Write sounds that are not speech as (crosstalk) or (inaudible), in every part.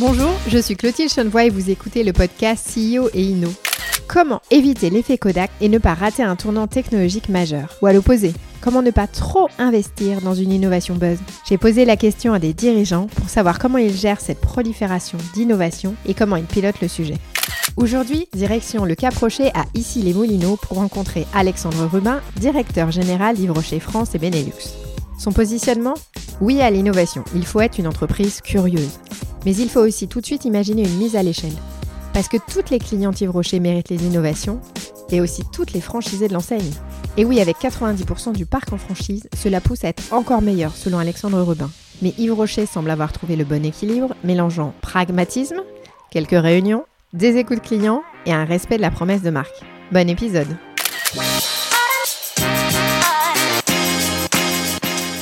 Bonjour, je suis Clotilde Chenevoix et vous écoutez le podcast CEO et Inno. Comment éviter l'effet Kodak et ne pas rater un tournant technologique majeur Ou à l'opposé, comment ne pas trop investir dans une innovation buzz J'ai posé la question à des dirigeants pour savoir comment ils gèrent cette prolifération d'innovation et comment ils pilotent le sujet. Aujourd'hui, direction le Cap Rocher à Issy-les-Moulineaux pour rencontrer Alexandre Rubin, directeur général d'Yves Rocher France et Benelux. Son positionnement? Oui à l'innovation, il faut être une entreprise curieuse. Mais il faut aussi tout de suite imaginer une mise à l'échelle. Parce que toutes les clientes Yves Rocher méritent les innovations et aussi toutes les franchisés de l'enseigne. Et oui, avec 90% du parc en franchise, cela pousse à être encore meilleur selon Alexandre Rubin. Mais Yves Rocher semble avoir trouvé le bon équilibre, mélangeant pragmatisme, quelques réunions, des écoutes clients et un respect de la promesse de marque. Bon épisode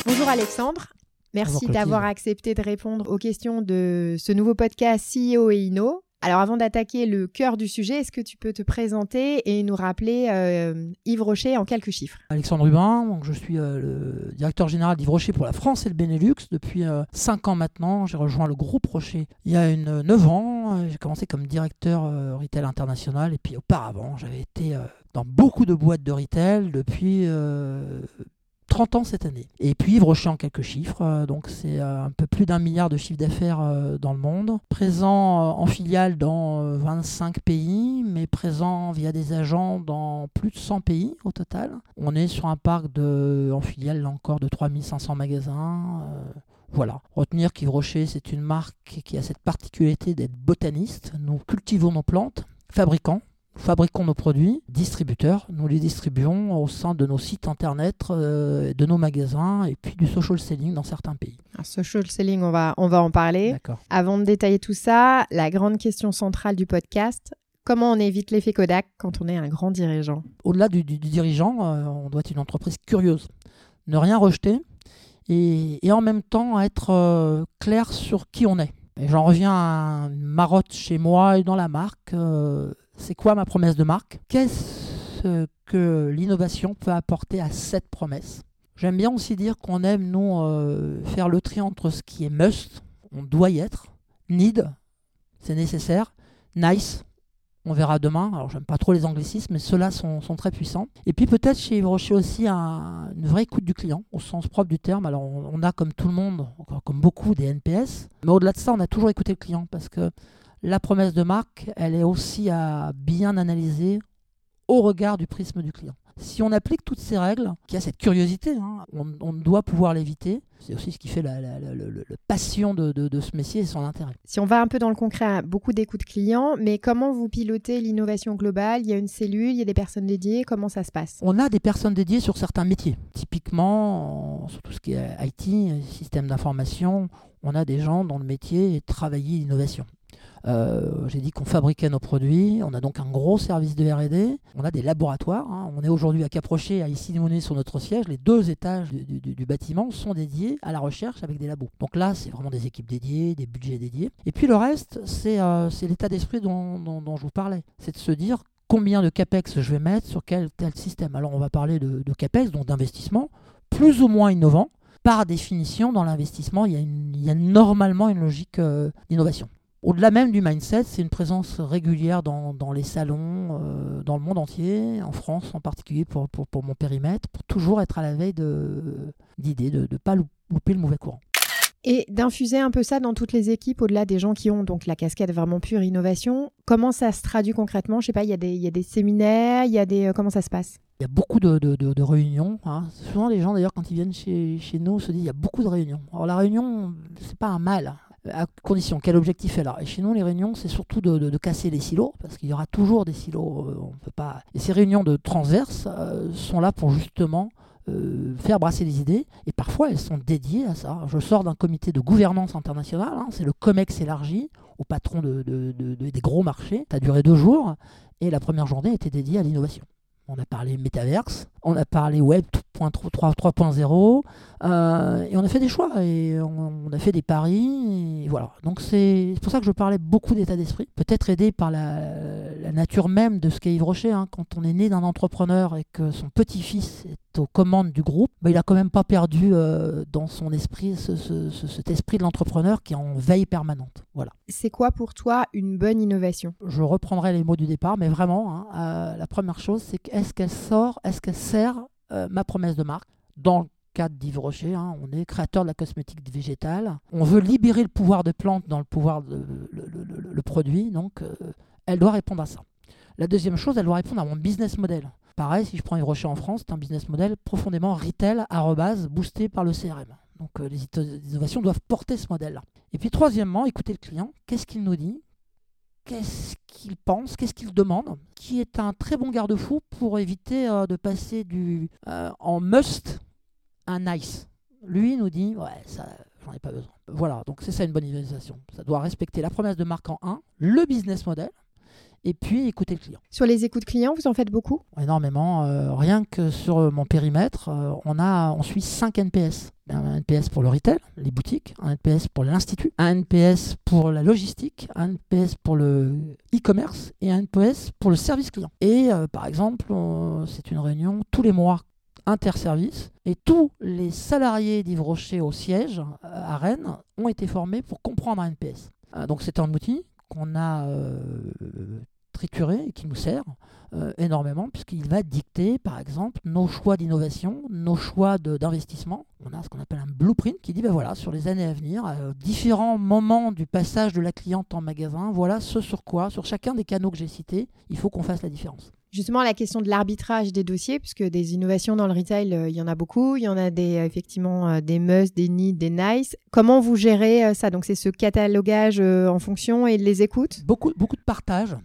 Bonjour Alexandre, merci d'avoir accepté de répondre aux questions de ce nouveau podcast CEO et Inno. Alors avant d'attaquer le cœur du sujet, est-ce que tu peux te présenter et nous rappeler euh, Yves Rocher en quelques chiffres? Alexandre Rubin, donc je suis euh, le directeur général d'Yves Rocher pour la France et le Benelux depuis 5 euh, ans maintenant. J'ai rejoint le groupe Rocher il y a une, 9 ans. J'ai commencé comme directeur retail international et puis auparavant j'avais été dans beaucoup de boîtes de retail depuis 30 ans cette année. Et puis Yves en quelques chiffres, euh, donc c'est euh, un peu plus d'un milliard de chiffre d'affaires euh, dans le monde, présent en filiale dans 25 pays, mais présent via des agents dans plus de 100 pays au total. On est sur un parc de, en filiale là encore de 3500 magasins. Voilà. Retenir qu'Yves Rocher, c'est une marque qui a cette particularité d'être botaniste. Nous cultivons nos plantes, fabricants, fabriquons nos produits, distributeurs, nous les distribuons au sein de nos sites internet, euh, de nos magasins et puis du social selling dans certains pays. Un social selling, on va, on va en parler. Avant de détailler tout ça, la grande question centrale du podcast, Comment on évite l'effet Kodak quand on est un grand dirigeant? Au-delà du, dirigeant, euh, on doit être une entreprise curieuse. Ne rien rejeter et, en même temps être euh, clair sur qui on est. J'en reviens à une marotte chez moi et dans la marque c'est quoi ma promesse de marque? Qu'est-ce que l'innovation peut apporter à cette promesse? J'aime bien aussi dire qu'on aime, nous, euh, faire le tri entre ce qui est must, on doit y être, need, c'est nécessaire, nice, on verra demain. Alors, j'aime pas trop les anglicismes, mais ceux-là sont, très puissants. Et puis, peut-être chez Yves Rocher aussi une vraie écoute du client, au sens propre du terme. Alors, on, on a comme tout le monde, comme beaucoup, des NPS. Mais au-delà de ça, on a toujours écouté le client parce que la promesse de marque, elle est aussi à bien analyser au regard du prisme du client. Si on applique toutes ces règles, qui a cette curiosité, hein, on, doit pouvoir l'éviter. C'est aussi ce qui fait la, passion de, ce métier et son intérêt. Si on va un peu dans le concret, beaucoup d'écoute clients, mais comment vous pilotez l'innovation globale? Il y a une cellule, il y a des personnes dédiées, comment ça se passe? On a des personnes dédiées sur certains métiers. Typiquement, sur tout ce qui est IT, système d'information, on a des gens dont le métier est travailler l'innovation. Euh, j'ai dit qu'on fabriquait nos produits. On a donc un gros service de RD. On a des laboratoires. Hein. On est aujourd'hui à Caprochet, à Issy-les-Monnaies sur notre siège. Les deux étages du, bâtiment sont dédiés à la recherche avec des labos. Donc là, c'est vraiment des équipes dédiées, des budgets dédiés. Et puis le reste, c'est euh, l'état d'esprit dont, je vous parlais. C'est de se dire combien de CAPEX je vais mettre sur quel tel système. Alors on va parler de, CAPEX, donc d'investissement, plus ou moins innovant. Par définition, dans l'investissement, il, y a normalement une logique euh, d'innovation. Au-delà même du mindset, c'est une présence régulière dans, les salons, euh, dans le monde entier, en France en particulier pour, pour, mon périmètre, pour toujours être à la veille d'idées, de ne pas louper le mauvais courant. Et d'infuser un peu ça dans toutes les équipes, au-delà des gens qui ont donc la casquette vraiment pure innovation, comment ça se traduit concrètement? Je sais pas, il y, a des, y a des séminaires, il y a des... Euh, comment ça se passe? Il y a beaucoup de, de, de, réunions. Hein. Souvent, les gens, d'ailleurs, quand ils viennent chez, chez nous, se disent il y a beaucoup de réunions. Alors, la réunion, c'est pas un mal à condition, quel objectif est là Et chez nous, les réunions, c'est surtout de, casser les silos, parce qu'il y aura toujours des silos. Euh, on peut pas. Et ces réunions de transverse euh, sont là pour justement euh, faire brasser les idées, et parfois elles sont dédiées à ça. Je sors d'un comité de gouvernance internationale, hein, c'est le COMEX élargi, au patron de, des gros marchés. Ça a duré deux jours, et la première journée était dédiée à l'innovation. On a parlé métaverse, on a parlé Web 3.0. Euh, et on a fait des choix et on, a fait des paris. Voilà. Donc c'est pour ça que je parlais beaucoup d'état d'esprit. Peut-être aidé par la, nature même de ce qu'est Yves Rocher. Hein. Quand on est né d'un entrepreneur et que son petit-fils est aux commandes du groupe, bah, il n'a quand même pas perdu euh, dans son esprit cet esprit de l'entrepreneur qui est en veille permanente. Voilà. C'est quoi pour toi une bonne innovation? Je reprendrai les mots du départ, mais vraiment, hein, euh, la première chose, c'est est-ce qu'elle sort, est-ce qu'elle sert ma promesse de marque? Dans le cadre d'Yves Rocher, hein, on est créateur de la cosmétique végétale. On veut libérer le pouvoir de plantes dans le pouvoir de le, produit, donc euh, elle doit répondre à ça. La deuxième chose, elle doit répondre à mon business model. Pareil, si je prends Yves Rocher en France, c'est un business model profondément retail, arrobase, boosté par le CRM. Donc euh, les innovations doivent porter ce modèle-là. Et puis troisièmement, écouter le client. Qu'est-ce qu'il nous dit? Qu'est-ce qu'il pense? Qu'est-ce qu'il demande? Qui est un très bon garde-fou pour éviter euh, de passer du en must un nice? Lui nous dit, ouais, ça, j'en ai pas besoin. Voilà, donc c'est ça une bonne utilisation. Ça doit respecter la promesse de marque en 1, le business model, et puis écouter le client. Sur les écoutes clients, vous en faites beaucoup? Énormément. Euh, rien que sur mon périmètre, euh, on, a, on suit 5 NPS. Un NPS pour le retail, les boutiques, un NPS pour l'institut, un NPS pour la logistique, un NPS pour le e-commerce et un NPS pour le service client. Et euh, par exemple, c'est une réunion tous les mois interservice et tous les salariés d'Yves Rocher au siège euh, à Rennes ont été formés pour comprendre un NPS. Euh, donc c'est un outil qu'on a euh, trituré et qui nous sert énormément puisqu'il va dicter par exemple nos choix d'innovation, nos choix d'investissement. On a ce qu'on appelle un blueprint qui dit ben voilà sur les années à venir, différents moments du passage de la cliente en magasin, voilà ce sur quoi, sur chacun des canaux que j'ai cités, il faut qu'on fasse la différence justement la question de l'arbitrage des dossiers, puisque des innovations dans le retail, euh, il y en a beaucoup. Il y en a des, euh, effectivement euh, des must, des need, des nice. Comment vous gérez ça? Donc, c'est ce catalogage en fonction et les écoutes? Beaucoup, beaucoup de partage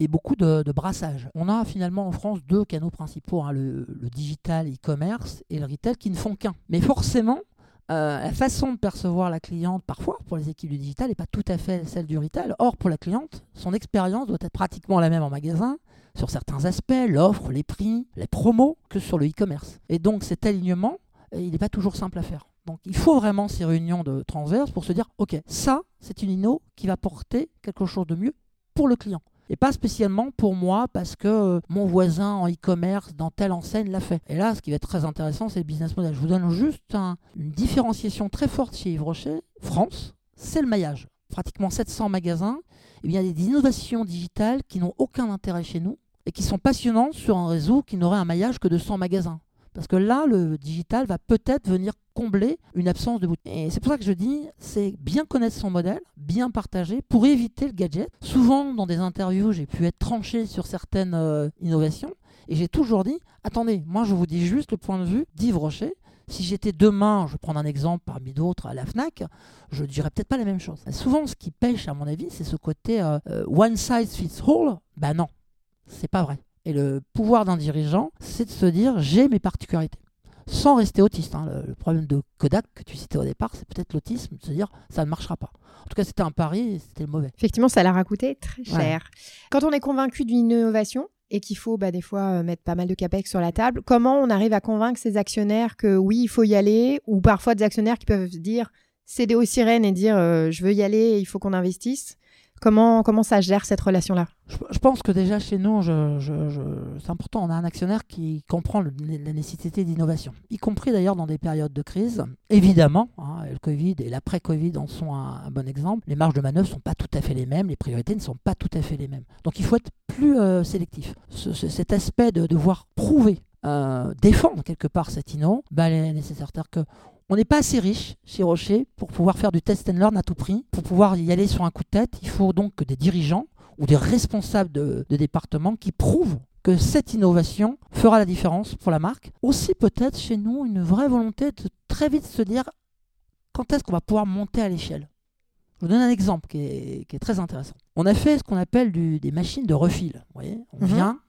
et beaucoup de, brassage. On a finalement en France deux canaux principaux, hein, le, digital e-commerce et le retail qui ne font qu'un. Mais forcément, la façon de percevoir la cliente, parfois, pour les équipes du digital, n'est pas tout à fait celle du retail. Or, pour la cliente, son expérience doit être pratiquement la même en magasin sur certains aspects, l'offre, les prix, les promos, que sur le e-commerce. Et donc cet alignement, euh, il n'est pas toujours simple à faire. Donc il faut vraiment ces réunions de transverse pour se dire, ok, ça, c'est une inno qui va porter quelque chose de mieux pour le client. Et pas spécialement pour moi parce que euh, mon voisin en e-commerce dans telle enseigne l'a fait. Et là, ce qui va être très intéressant, c'est le business model. Je vous donne juste une différenciation très forte chez Yves Rocher. France, c'est le maillage. Pratiquement 700 magasins. Et bien, il y a des innovations digitales qui n'ont aucun intérêt chez nous et qui sont passionnantes sur un réseau qui n'aurait un maillage que de 100 magasins. Parce que là, le digital va peut-être venir combler une absence de boutique. Et c'est pour ça que je dis, c'est bien connaître son modèle, bien partager pour éviter le gadget. Souvent, dans des interviews, j'ai pu être tranché sur certaines euh, innovations. Et j'ai toujours dit, attendez, moi je vous dis juste le point de vue d'Yves Rocher. Si j'étais demain, je vais prendre un exemple parmi d'autres à la FNAC, je dirais peut-être pas la même chose. Souvent, ce qui pêche, à mon avis, c'est ce côté euh, euh, one size fits all. Ben non, c'est pas vrai. Et le pouvoir d'un dirigeant, c'est de se dire j'ai mes particularités. Sans rester autiste. Hein. Le, problème de Kodak que tu citais au départ, c'est peut-être l'autisme, de se dire ça ne marchera pas. En tout cas, c'était un pari et c'était le mauvais. Effectivement, ça leur a coûté très cher. Quand on est convaincu d'une innovation, et qu'il faut bah, des fois euh, mettre pas mal de capex sur la table, comment on arrive à convaincre ces actionnaires que oui, il faut y aller, ou parfois des actionnaires qui peuvent dire céder aux sirènes et dire euh, je veux y aller, il faut qu'on investisse? Comment, comment ça gère cette relation-là? Je, pense que déjà chez nous, c'est important, on a un actionnaire qui comprend la nécessité d'innovation, y compris d'ailleurs dans des périodes de crise. Évidemment, hein, le Covid et l'après-Covid en sont un, bon exemple. Les marges de manœuvre ne sont pas tout à fait les mêmes, les priorités ne sont pas tout à fait les mêmes. Donc il faut être plus euh, sélectif. cet aspect de devoir prouver euh, défendre quelque part cette inno, bah, est nécessaire. Que on n'est pas assez riche chez Rocher pour pouvoir faire du test and learn à tout prix. Pour pouvoir y aller sur un coup de tête, il faut donc que des dirigeants ou des responsables de, département qui prouvent que cette innovation fera la différence pour la marque. Aussi peut-être chez nous une vraie volonté de très vite se dire quand est-ce qu'on va pouvoir monter à l'échelle? Je vous donne un exemple qui est, très intéressant. On a fait ce qu'on appelle des machines de refil. Vous voyez, on mhm. vient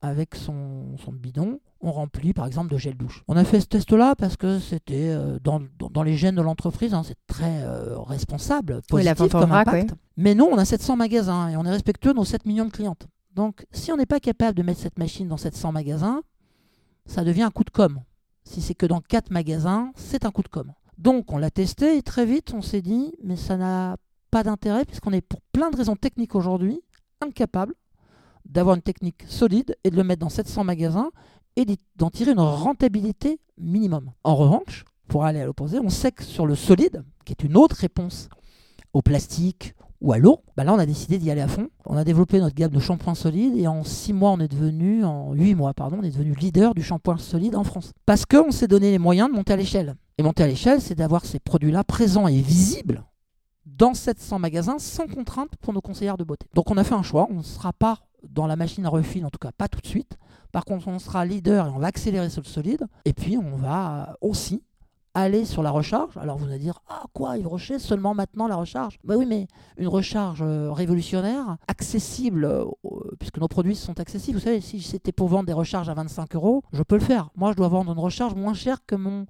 avec son, son bidon, on remplit par exemple de gel douche. On a fait ce test-là parce que c'était euh, dans, dans, les gènes de l'entreprise, hein, c'est très euh, responsable, positif comme impact. Mais nous, on a 700 magasins et on est respectueux de nos 7 millions de clientes. Donc si on n'est pas capable de mettre cette machine dans 700 magasins, ça devient un coup de com'. Si c'est que dans quatre magasins, c'est un coup de com'. Donc on l'a testé et très vite on s'est dit mais ça n'a pas d'intérêt puisqu'on est pour plein de raisons techniques aujourd'hui incapable d'avoir une technique solide et de le mettre dans 700 magasins et d'en tirer une rentabilité minimum. En revanche, pour aller à l'opposé, on sait que sur le solide, qui est une autre réponse au plastique ou à l'eau, bah là on a décidé d'y aller à fond. On a développé notre gamme de shampoings solides et en 6 mois on est devenu, en 8 mois pardon, on est devenu leader du shampoing solide en France. Parce qu'on s'est donné les moyens de monter à l'échelle. Et monter à l'échelle, c'est d'avoir ces produits-là présents et visibles dans 700 magasins sans contrainte pour nos conseillères de beauté. Donc on a fait un choix, on ne sera pas dans la machine à refil, en tout cas pas tout de suite. Par contre, on sera leader et on va accélérer sur le solide. Et puis, on va aussi aller sur la recharge. Alors, vous allez dire, ah quoi, Yves Rocher, seulement maintenant la recharge? Bah oui, mais une recharge euh, révolutionnaire, accessible, euh, puisque nos produits sont accessibles. Vous savez, si c'était pour vendre des recharges à 25 euros, je peux le faire. Moi, je dois vendre une recharge moins chère que mon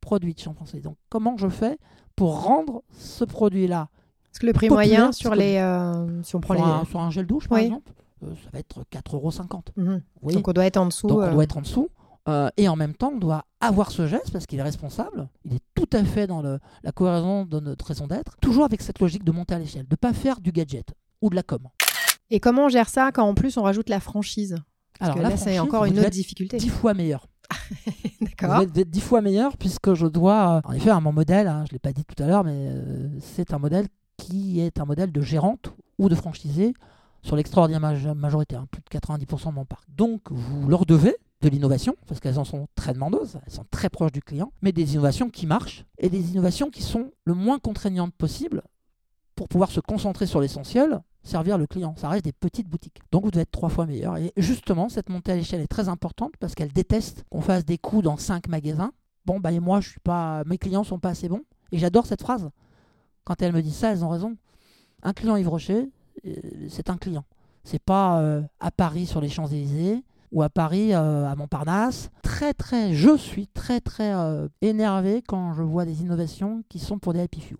produit de shampoing. Donc, comment je fais pour rendre ce produit-là Parce que le prix moyen sur les. Euh, si on prend sur, les... un, sur un gel douche, par exemple euh, ça va être 4,50 euros. Mhm. Donc on doit être en dessous. Donc on doit être en dessous. Euh, et en même temps, on doit avoir ce geste parce qu'il est responsable. Il est tout à fait dans le, la cohérence de notre raison d'être. Toujours avec cette logique de monter à l'échelle, de ne pas faire du gadget ou de la com. Et comment on gère ça quand en plus on rajoute la franchise? Parce Alors, que là, c'est encore une autre difficulté. Dix fois meilleur. (laughs) D'accord. Vous êtes dix fois meilleur puisque je dois, en effet, à mon modèle, hein, je ne l'ai pas dit tout à l'heure, mais euh, c'est un modèle qui est un modèle de gérante ou de franchisé sur l'extraordinaire majorité, hein, plus de 90% de mon parc. Donc vous leur devez de l'innovation, parce qu'elles en sont très demandeuses, elles sont très proches du client, mais des innovations qui marchent et des innovations qui sont le moins contraignantes possible pour pouvoir se concentrer sur l'essentiel, servir le client. Ça reste des petites boutiques. Donc vous devez être trois fois meilleur. Et justement, cette montée à l'échelle est très importante parce qu'elle déteste qu'on fasse des coups dans cinq magasins. Bon, bah, et moi, je suis pas, mes clients sont pas assez bons. Et j'adore cette phrase. Quand elles me disent ça, elles ont raison. Un client Yves Rocher, c'est un client. C'est pas euh, à Paris sur les Champs-Élysées ou à Paris euh, à Montparnasse. Très très, je suis très très énervé quand je vois des innovations qui sont pour des happy few.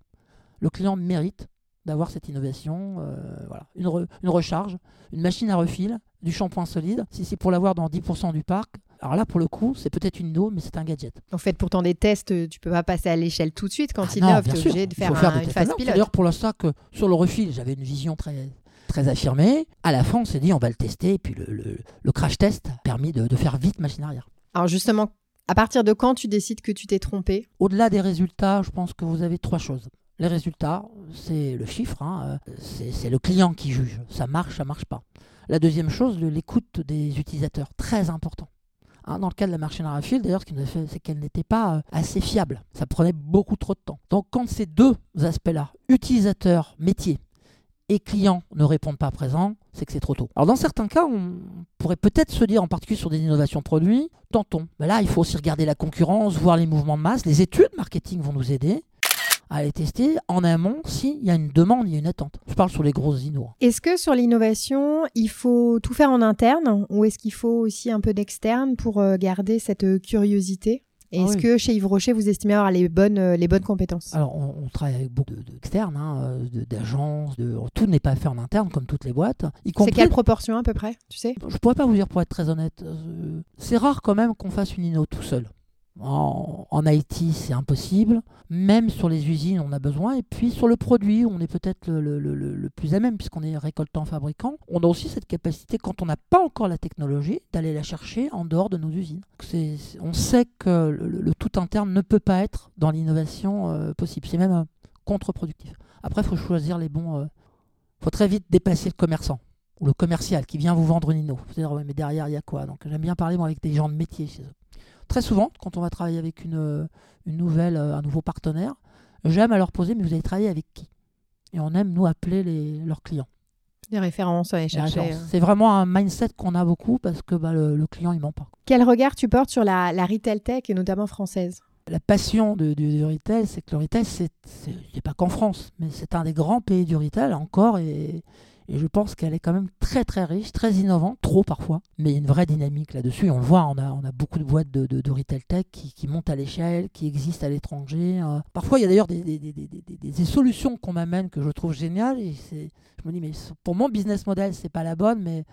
Le client mérite d'avoir cette innovation, voilà, une, une, recharge, une machine à refil, du shampoing solide. Si c'est pour l'avoir dans 10% du parc, alors là, pour le coup, c'est peut-être une eau, mais c'est un gadget. En fait, pourtant des tests, tu peux pas passer à l'échelle tout de suite quand ah il innove. Tu es obligé de faire, un, une phase pilote. D'ailleurs, pour l'instant, que sur le refil, j'avais une vision très, très affirmée. À la fin, on s'est dit, on va le tester. Et puis le, le, crash test a permis de, de, faire vite machine arrière. Alors justement, à partir de quand tu décides que tu t'es trompé? Au-delà des résultats, je pense que vous avez trois choses. Les résultats, c'est le chiffre, hein, euh, c'est le client qui juge. Ça marche, ça marche pas. La deuxième chose, l'écoute des utilisateurs, très important. Hein, dans le cas de la machine à refil, d'ailleurs, ce qui nous a fait, c'est qu'elle n'était pas euh, assez fiable. Ça prenait beaucoup trop de temps. Donc, quand ces deux aspects-là, utilisateur, métier et client, ne répondent pas présents, c'est que c'est trop tôt. Alors, dans certains cas, on pourrait peut-être se dire, en particulier sur des innovations produits, tentons. Mais là, il faut aussi regarder la concurrence, voir les mouvements de masse. Les études marketing vont nous aider à aller tester en amont s'il y a une demande, il y a une attente. Je parle sur les grosses innovations. Est-ce que sur l'innovation, il faut tout faire en interne ou est-ce qu'il faut aussi un peu d'externe pour euh, garder cette euh, curiosité? Ah est-ce que chez Yves Rocher, vous estimez avoir les bonnes, euh, les bonnes compétences? Alors, on, travaille avec beaucoup d'externes, hein, d'agences, de, tout n'est pas fait en interne comme toutes les boîtes. C'est quelle proportion à peu près, tu sais? Je pourrais pas vous dire pour être très honnête. c'est rare quand même qu'on fasse une inno tout seul. En, en IT, c'est impossible. Même sur les usines, on a besoin. Et puis sur le produit, on est peut-être le, plus à même, puisqu'on est récoltant fabricant. On a aussi cette capacité, quand on n'a pas encore la technologie, d'aller la chercher en dehors de nos usines. on sait que le, tout interne ne peut pas être dans l'innovation euh, possible. C'est même euh, contre-productif. Après, il faut choisir les bons. Il euh, faut très vite dépasser le commerçant ou le commercial qui vient vous vendre une inno. Vous dire, mais derrière, il y a quoi? Donc j'aime bien parler avec des gens de métier chez eux. Très souvent, quand on va travailler avec une, nouvelle, euh, un nouveau partenaire, j'aime à leur poser, mais vous allez travailler avec qui? Et on aime, nous, appeler les, leurs clients. Des références à aller chercher. Euh. C'est vraiment un mindset qu'on a beaucoup parce que bah, le, client, il ment pas. Quel regard tu portes sur la, la retail tech et notamment française? La passion du, du retail, c'est que le retail, c'est pas qu'en France, mais c'est un des grands pays du retail encore et, et je pense qu'elle est quand même très très riche, très innovante, trop parfois. Mais il y a une vraie dynamique là-dessus. On le voit, on a, on a beaucoup de boîtes de, de, retail tech qui, qui, montent à l'échelle, qui existent à l'étranger. Euh. parfois, il y a d'ailleurs des, des, des, des, solutions qu'on m'amène que je trouve géniales. Et je me dis, mais pour mon business model, c'est pas la bonne, mais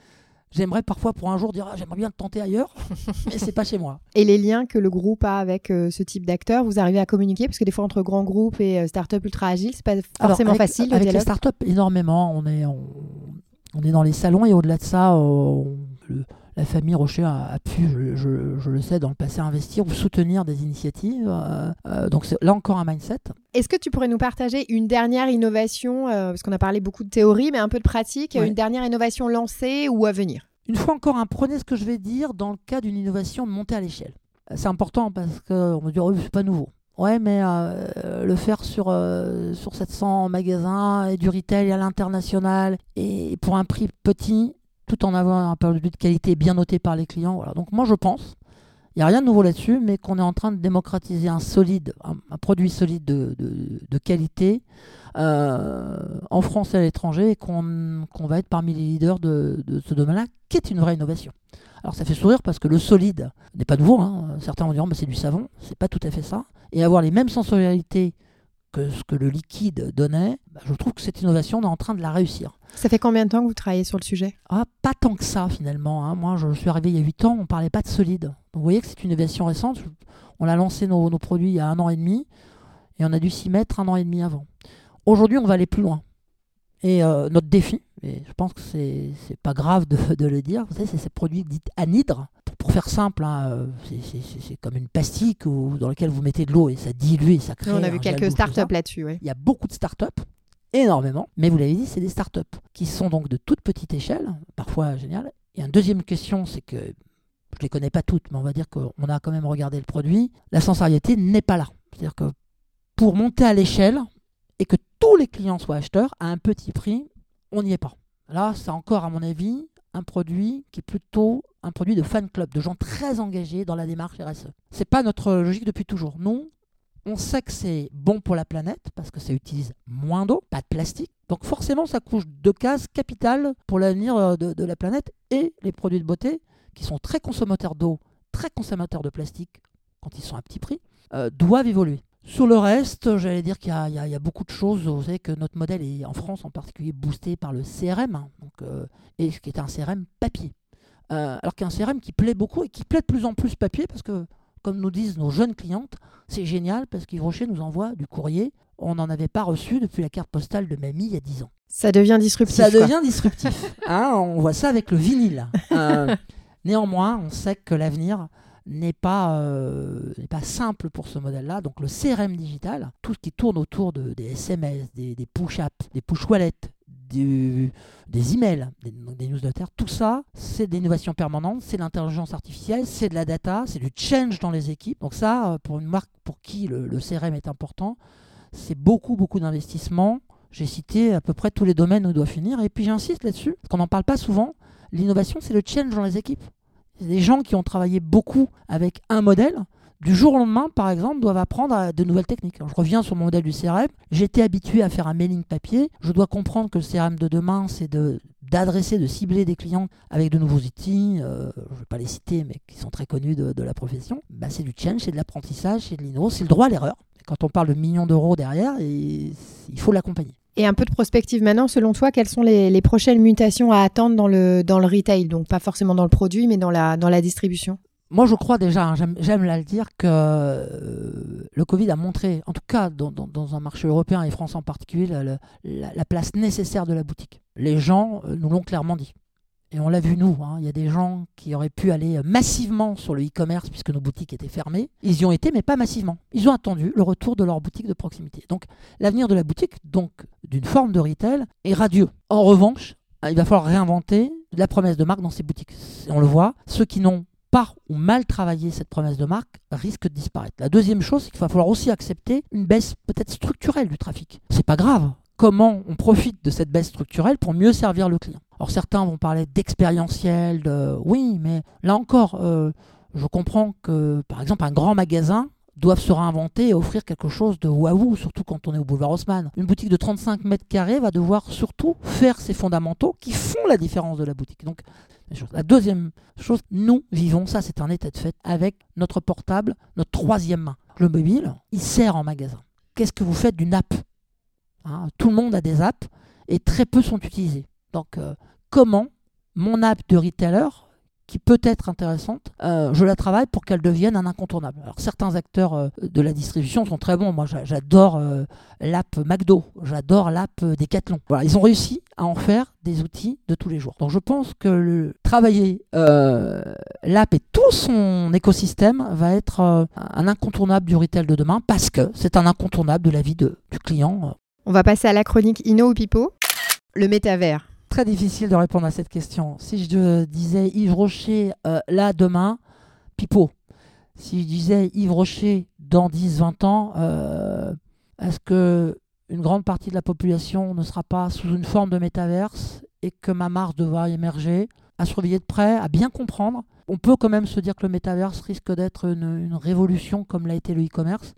J'aimerais parfois pour un jour dire ah, j'aimerais bien te tenter ailleurs, (laughs) mais c'est pas chez moi. Et les liens que le groupe a avec euh, ce type d'acteurs, vous arrivez à communiquer? Parce que des fois entre grands groupes et euh, startups ultra agiles, c'est pas forcément avec, facile. Avec les startups, énormément. On est, on, on, est dans les salons et au-delà de ça, on, le, la famille Rocher a, a pu, je, je, je, le sais, dans le passé, investir ou soutenir des initiatives. Euh, euh, donc c'est là encore un mindset. Est-ce que tu pourrais nous partager une dernière innovation, euh, parce qu'on a parlé beaucoup de théorie, mais un peu de pratique, une dernière innovation lancée ou à venir? Une fois encore, hein, prenez ce que je vais dire dans le cas d'une innovation montée à l'échelle. C'est important parce qu'on me dit, oh, c'est pas nouveau. Ouais, mais euh, le faire sur, euh, sur 700 magasins et du retail à l'international et pour un prix petit, tout en avoir un produit de qualité bien noté par les clients. Donc moi je pense, il n'y a rien de nouveau là-dessus, mais qu'on est en train de démocratiser un solide, un, produit solide de, qualité euh, en France et à l'étranger et qu'on va être parmi les leaders de, ce domaine-là, qui est une vraie innovation. Alors ça fait sourire parce que le solide n'est pas nouveau. hein. Certains vont dire c'est du savon, c'est pas tout à fait ça. Et avoir les mêmes sensorialités que ce que le liquide donnait, bah, je trouve que cette innovation on est en train de la réussir. Ça fait combien de temps que vous travaillez sur le sujet? Ah, pas tant que ça finalement. hein. Moi, je suis arrivé il y a 8 ans, on parlait pas de solide. Donc, vous voyez que c'est une innovation récente. On a lancé nos, nos produits il y a un an et demi et on a dû s'y mettre un an et demi avant. Aujourd'hui, on va aller plus loin. Et euh, notre défi, et je pense que c'est c'est pas grave de, de le dire, vous savez, c'est ces produits dits anhydres. Pour, faire simple, hein, euh, c'est- comme une pastille où- dans laquelle vous mettez de l'eau et ça dilue et ça crée. On a vu quelques startups là-dessus. Ouais. Il y a beaucoup de startups, énormément, mais vous l'avez dit, c'est des startups qui sont donc de toute petite échelle, parfois géniales. Et une deuxième question, c'est que je ne les connais pas toutes, mais on va dire qu'on a quand même regardé le produit. La sensorialité n'est pas là. C'est-à-dire que pour monter à l'échelle et que tous les clients soient acheteurs à un petit prix, on n'y est pas. Là, c'est encore, à mon avis, un produit qui est plutôt un produit de fan club, de gens très engagés dans la démarche RSE. C'est pas notre logique depuis toujours. Nous, on sait que c'est bon pour la planète parce que ça utilise moins d'eau, pas de plastique. Donc forcément, ça couche deux cases capitales pour l'avenir euh, de, de la planète et les produits de beauté qui sont très consommateurs d'eau, très consommateurs de plastique quand ils sont à petit prix, euh, doivent évoluer. Sur le reste, j'allais dire qu'il y, a- y y beaucoup de choses. Vous savez que notre modèle est en France en particulier boosté par le CRM, hein, donc, euh, et ce qui est un CRM papier. Euh, alors qu'un CRM qui plaît beaucoup et qui plaît de plus en plus papier parce que, comme nous disent nos jeunes clientes, c'est génial parce qu'Yves Rocher nous envoie du courrier. On n'en avait pas reçu depuis la carte postale de mamie il y a 10 ans. Ça devient disruptif. Ça quoi. devient disruptif. Hein, on voit ça avec le vinyle. Euh, (laughs) néanmoins, on sait que l'avenir n'est pas, euh, pas simple pour ce modèle-là. Donc le CRM digital, tout ce qui tourne autour de, des SMS, des, push-apps, des push-wallets, des emails, des, newsletters, tout ça, c'est des innovations permanentes, c'est de l'intelligence artificielle, c'est de la data, c'est du change dans les équipes. Donc ça, euh, pour une marque pour qui le, le CRM est important, c'est beaucoup, beaucoup d'investissements. J'ai cité à peu près tous les domaines où il doit finir. Et puis j'insiste là-dessus, parce qu'on n'en parle pas souvent. L'innovation, c'est le change dans les équipes. Des gens qui ont travaillé beaucoup avec un modèle. Du jour au lendemain, par exemple, doivent apprendre à de nouvelles techniques. Je reviens sur mon modèle du CRM. J'étais habitué à faire un mailing papier. Je dois comprendre que le CRM de demain, c'est de d'adresser, de cibler des clients avec de nouveaux outils, euh, je ne vais pas les citer, mais qui sont très connus de, la profession. Bah, c'est du change, c'est de l'apprentissage, c'est de l'inno, c'est le droit à l'erreur. Quand on parle de millions d'euros derrière, il faut l'accompagner. Et un peu de prospective maintenant, selon toi, quelles sont les, prochaines mutations à attendre dans le, retail? Donc pas forcément dans le produit, mais dans la, distribution. Moi, je crois déjà, hein, j'aime le dire, que euh, le Covid a montré, en tout cas dans, un marché européen et France en particulier, la place nécessaire de la boutique. Les gens euh, nous l'ont clairement dit. Et on l'a vu nous, hein, il y a des gens qui auraient pu aller euh, massivement sur le e-commerce puisque nos boutiques étaient fermées. Ils y ont été, mais pas massivement. Ils ont attendu le retour de leur boutique de proximité. Donc l'avenir de la boutique, donc d'une forme de retail, est radieux. En revanche, euh, il va falloir réinventer la promesse de marque dans ces boutiques. On le voit, ceux qui n'ont pas ou mal travaillé cette promesse de marque risquent de disparaître. La deuxième chose, c'est qu'il va falloir aussi accepter une baisse peut-être structurelle du trafic. C'est pas grave. Comment on profite de cette baisse structurelle pour mieux servir le client? Alors certains vont parler d'expérientiel, de oui, mais là encore, euh, je comprends que par exemple un grand magasin doivent se réinventer et offrir quelque chose de waouh, surtout quand on est au boulevard Haussmann. Une boutique de 35 mètres carrés va devoir surtout faire ses fondamentaux qui font la différence de la boutique. Donc, la deuxième chose, nous vivons, ça c'est un état de fait, avec notre portable, notre troisième main. Le mobile, il sert en magasin. Qu'est-ce que vous faites d'une app Hein, Tout le monde a des apps et très peu sont utilisées. Donc, euh, comment mon app de retailer, qui peut être intéressante, euh, je la travaille pour qu'elle devienne un incontournable. Alors certains acteurs euh, de la distribution sont très bons. Moi, j'adore l'app McDo, j'adore l'app Decathlon. Ils ont réussi à en faire des outils de tous les jours. Donc je pense que le, travailler l'app et tout son écosystème va être un incontournable du retail de demain parce que c'est un incontournable de la vie du client. On va passer à la chronique Inno ou Pipo, le métavers très difficile de répondre à cette question. Si je disais Yves Rocher euh, là demain, pipeau. Si je disais Yves Rocher dans 10-20 ans, euh, est-ce que une grande partie de la population ne sera pas sous une forme de métaverse et que ma marque devra émerger à surveiller de près, à bien comprendre. On peut quand même se dire que le métaverse risque d'être une, révolution comme l'a été le e-commerce.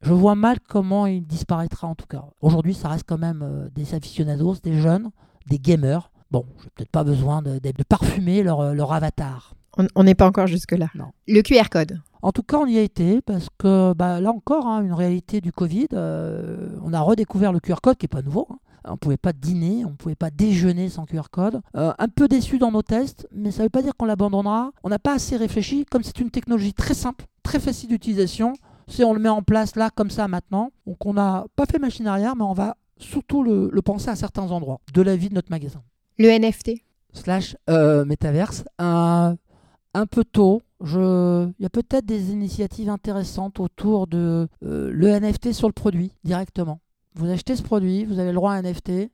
Je vois mal comment il disparaîtra en tout cas. Aujourd'hui, ça reste quand même euh, des aficionados, des jeunes des gamers. Bon, je n'ai peut-être pas besoin de, parfumer leur, euh, leur avatar. On n'est pas encore jusque-là. Non. Le QR code. En tout cas, on y a été parce que bah, là encore, hein, une réalité du Covid, euh, on a redécouvert le QR code qui n'est pas nouveau. Hein. On ne pouvait pas dîner, on ne pouvait pas déjeuner sans QR code. Euh, un peu déçu dans nos tests, mais ça ne veut pas dire qu'on l'abandonnera. On n'a pas assez réfléchi. Comme c'est une technologie très simple, très facile d'utilisation, c'est on le met en place là, comme ça, maintenant. Donc on n'a pas fait machine arrière, mais on va surtout le, penser à certains endroits de la vie de notre magasin. Le NFT Slash euh, métaverse. Un, un peu tôt, je... il y a peut-être des initiatives intéressantes autour de euh, le NFT sur le produit directement. Vous achetez ce produit, vous avez le droit à un NFT,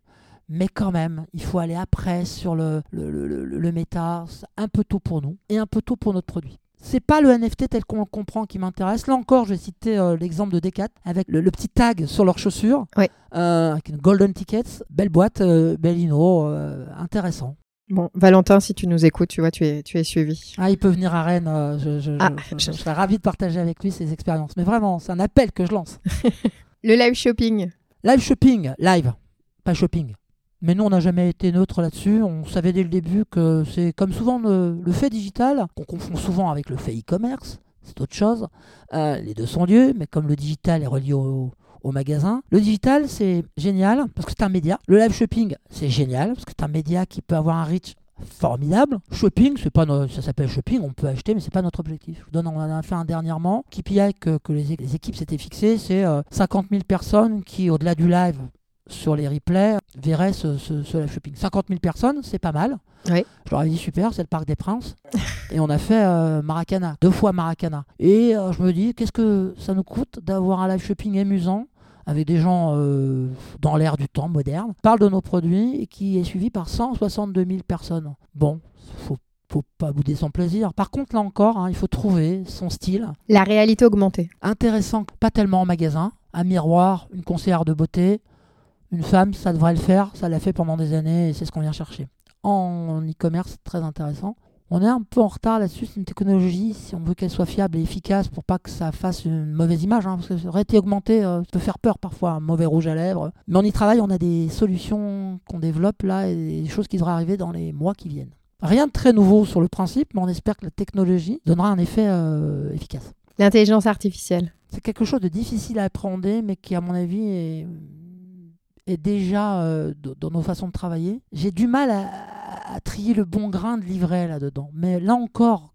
mais quand même, il faut aller après sur le, le, le, le méta. un peu tôt pour nous et un peu tôt pour notre produit c'est pas le NFT tel qu'on le comprend qui m'intéresse. Là encore, je vais citer euh, l'exemple de Decat avec le, petit tag sur leurs chaussures, euh, avec une golden ticket, belle boîte, euh, belle inno, intéressant. Bon, Valentin, si tu nous écoutes, tu vois, tu es, tu es suivi. Ah, il peut venir à Rennes. je, ah, je, serais ravi de partager avec lui ses expériences. Mais vraiment, c'est un appel que je lance. (laughs) le live shopping. Live shopping, live, pas shopping. Mais nous, on n'a jamais été neutre là-dessus. On savait dès le début que c'est comme souvent le, fait digital, qu'on confond souvent avec le fait e-commerce, c'est autre chose. Euh, les deux sont lieux, mais comme le digital est relié au, magasin. Le digital, c'est génial parce que c'est un média. Le live shopping, c'est génial parce que c'est un média qui peut avoir un reach formidable. Shopping, c'est pas ça s'appelle shopping, on peut acheter, mais c'est pas notre objectif. Je donne, on en a fait un dernièrement. KPI que, que les, équipes s'étaient fixées, c'est 50 euh, 000 personnes qui, au-delà du live, sur les replays verraient ce, live shopping. 50 000 personnes, c'est pas mal. Je leur ai dit super, c'est le Parc des Princes. (laughs) et on a fait euh, Maracana, deux fois Maracana. Et euh, je me dis, qu'est-ce que ça nous coûte d'avoir un live shopping amusant avec des gens euh, dans l'air du temps moderne, parle de nos produits et qui est suivi par 162 000 personnes. Bon, faut faut pas bouder son plaisir. Par contre, là encore, hein, il faut trouver son style. La réalité augmentée. Intéressant, pas tellement en magasin. Un miroir, une conseillère de beauté, une femme, ça devrait le faire, ça l'a fait pendant des années et c'est ce qu'on vient chercher. En e-commerce, très intéressant. On est un peu en retard là-dessus, c'est une technologie, si on veut qu'elle soit fiable et efficace pour pas que ça fasse une mauvaise image, hein, parce que réalité augmentée euh, peut faire peur parfois, un mauvais rouge à lèvres. Mais on y travaille, on a des solutions qu'on développe là et des choses qui devraient arriver dans les mois qui viennent. Rien de très nouveau sur le principe, mais on espère que la technologie donnera un effet euh, efficace. L'intelligence artificielle. C'est quelque chose de difficile à appréhender, mais qui, à mon avis, est déjà euh, dans nos façons de travailler. J'ai du mal à, trier le bon grain de livret là-dedans. Mais là encore,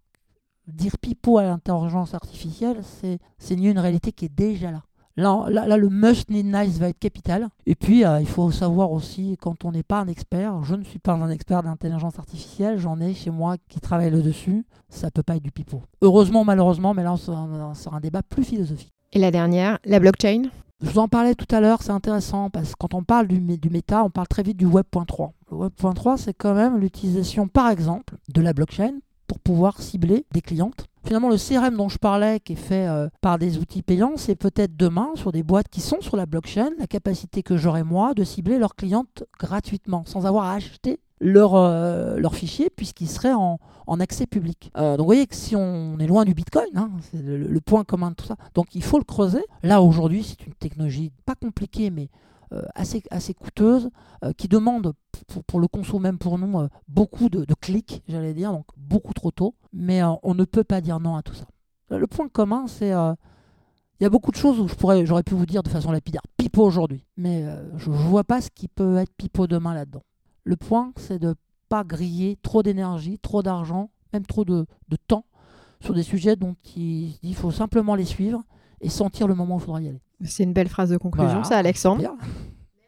dire pipeau à l'intelligence artificielle, c'est une réalité qui est déjà là. Là, là, le must need nice va être capital. Et puis, euh, il faut savoir aussi, quand on n'est pas un expert, je ne suis pas un expert d'intelligence artificielle, j'en ai chez moi qui travaille le dessus, ça peut pas être du pipeau. Heureusement, malheureusement, mais là, on sera un débat plus philosophique. Et la dernière, la blockchain? Je vous en parlais tout à l'heure, c'est intéressant parce que quand on parle du, méta, on parle très vite du Web.3. Le Web.3, c'est quand même l'utilisation, par exemple, de la blockchain pour pouvoir cibler des clientes. Finalement, le CRM dont je parlais, qui est fait euh, par des outils payants, c'est peut-être demain, sur des boîtes qui sont sur la blockchain, la capacité que j'aurai moi de cibler leurs clientes gratuitement, sans avoir à acheter leur, euh, fichier puisqu'il serait en, en, accès public. Euh, donc vous voyez que si on est loin du Bitcoin, hein, c'est le, point commun de tout ça. Donc il faut le creuser. Là aujourd'hui c'est une technologie pas compliquée mais euh, assez, assez coûteuse qui demande pour, le conso même pour nous beaucoup de, clics, j'allais dire, donc beaucoup trop tôt. Mais on ne peut pas dire non à tout ça. Le point commun c'est il y a beaucoup de choses où j'aurais pu vous dire de façon lapidaire, pipeau aujourd'hui, mais je ne vois pas ce qui peut être pipeau demain là-dedans. Le point, c'est de pas griller trop d'énergie, trop d'argent, même trop de, de temps sur des sujets dont il, il faut simplement les suivre et sentir le moment où il faudra y aller. C'est une belle phrase de conclusion, Voilà. ça, Alexandre. Bien.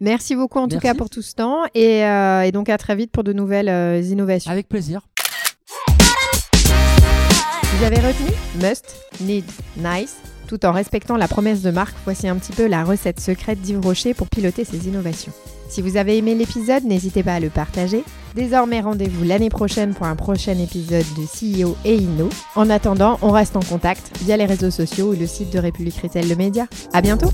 Merci beaucoup en tout cas pour tout ce temps et, euh, et donc à très vite pour de nouvelles euh, innovations. Avec plaisir. Vous avez retenu Must, Need, Nice tout en respectant la promesse de marque, voici un petit peu la recette secrète d'Yves Rocher pour piloter ses innovations. Si vous avez aimé l'épisode, n'hésitez pas à le partager. Désormais, rendez-vous l'année prochaine pour un prochain épisode de CEO et Inno. En attendant, on reste en contact via les réseaux sociaux ou le site de République Retail Le Média. À bientôt!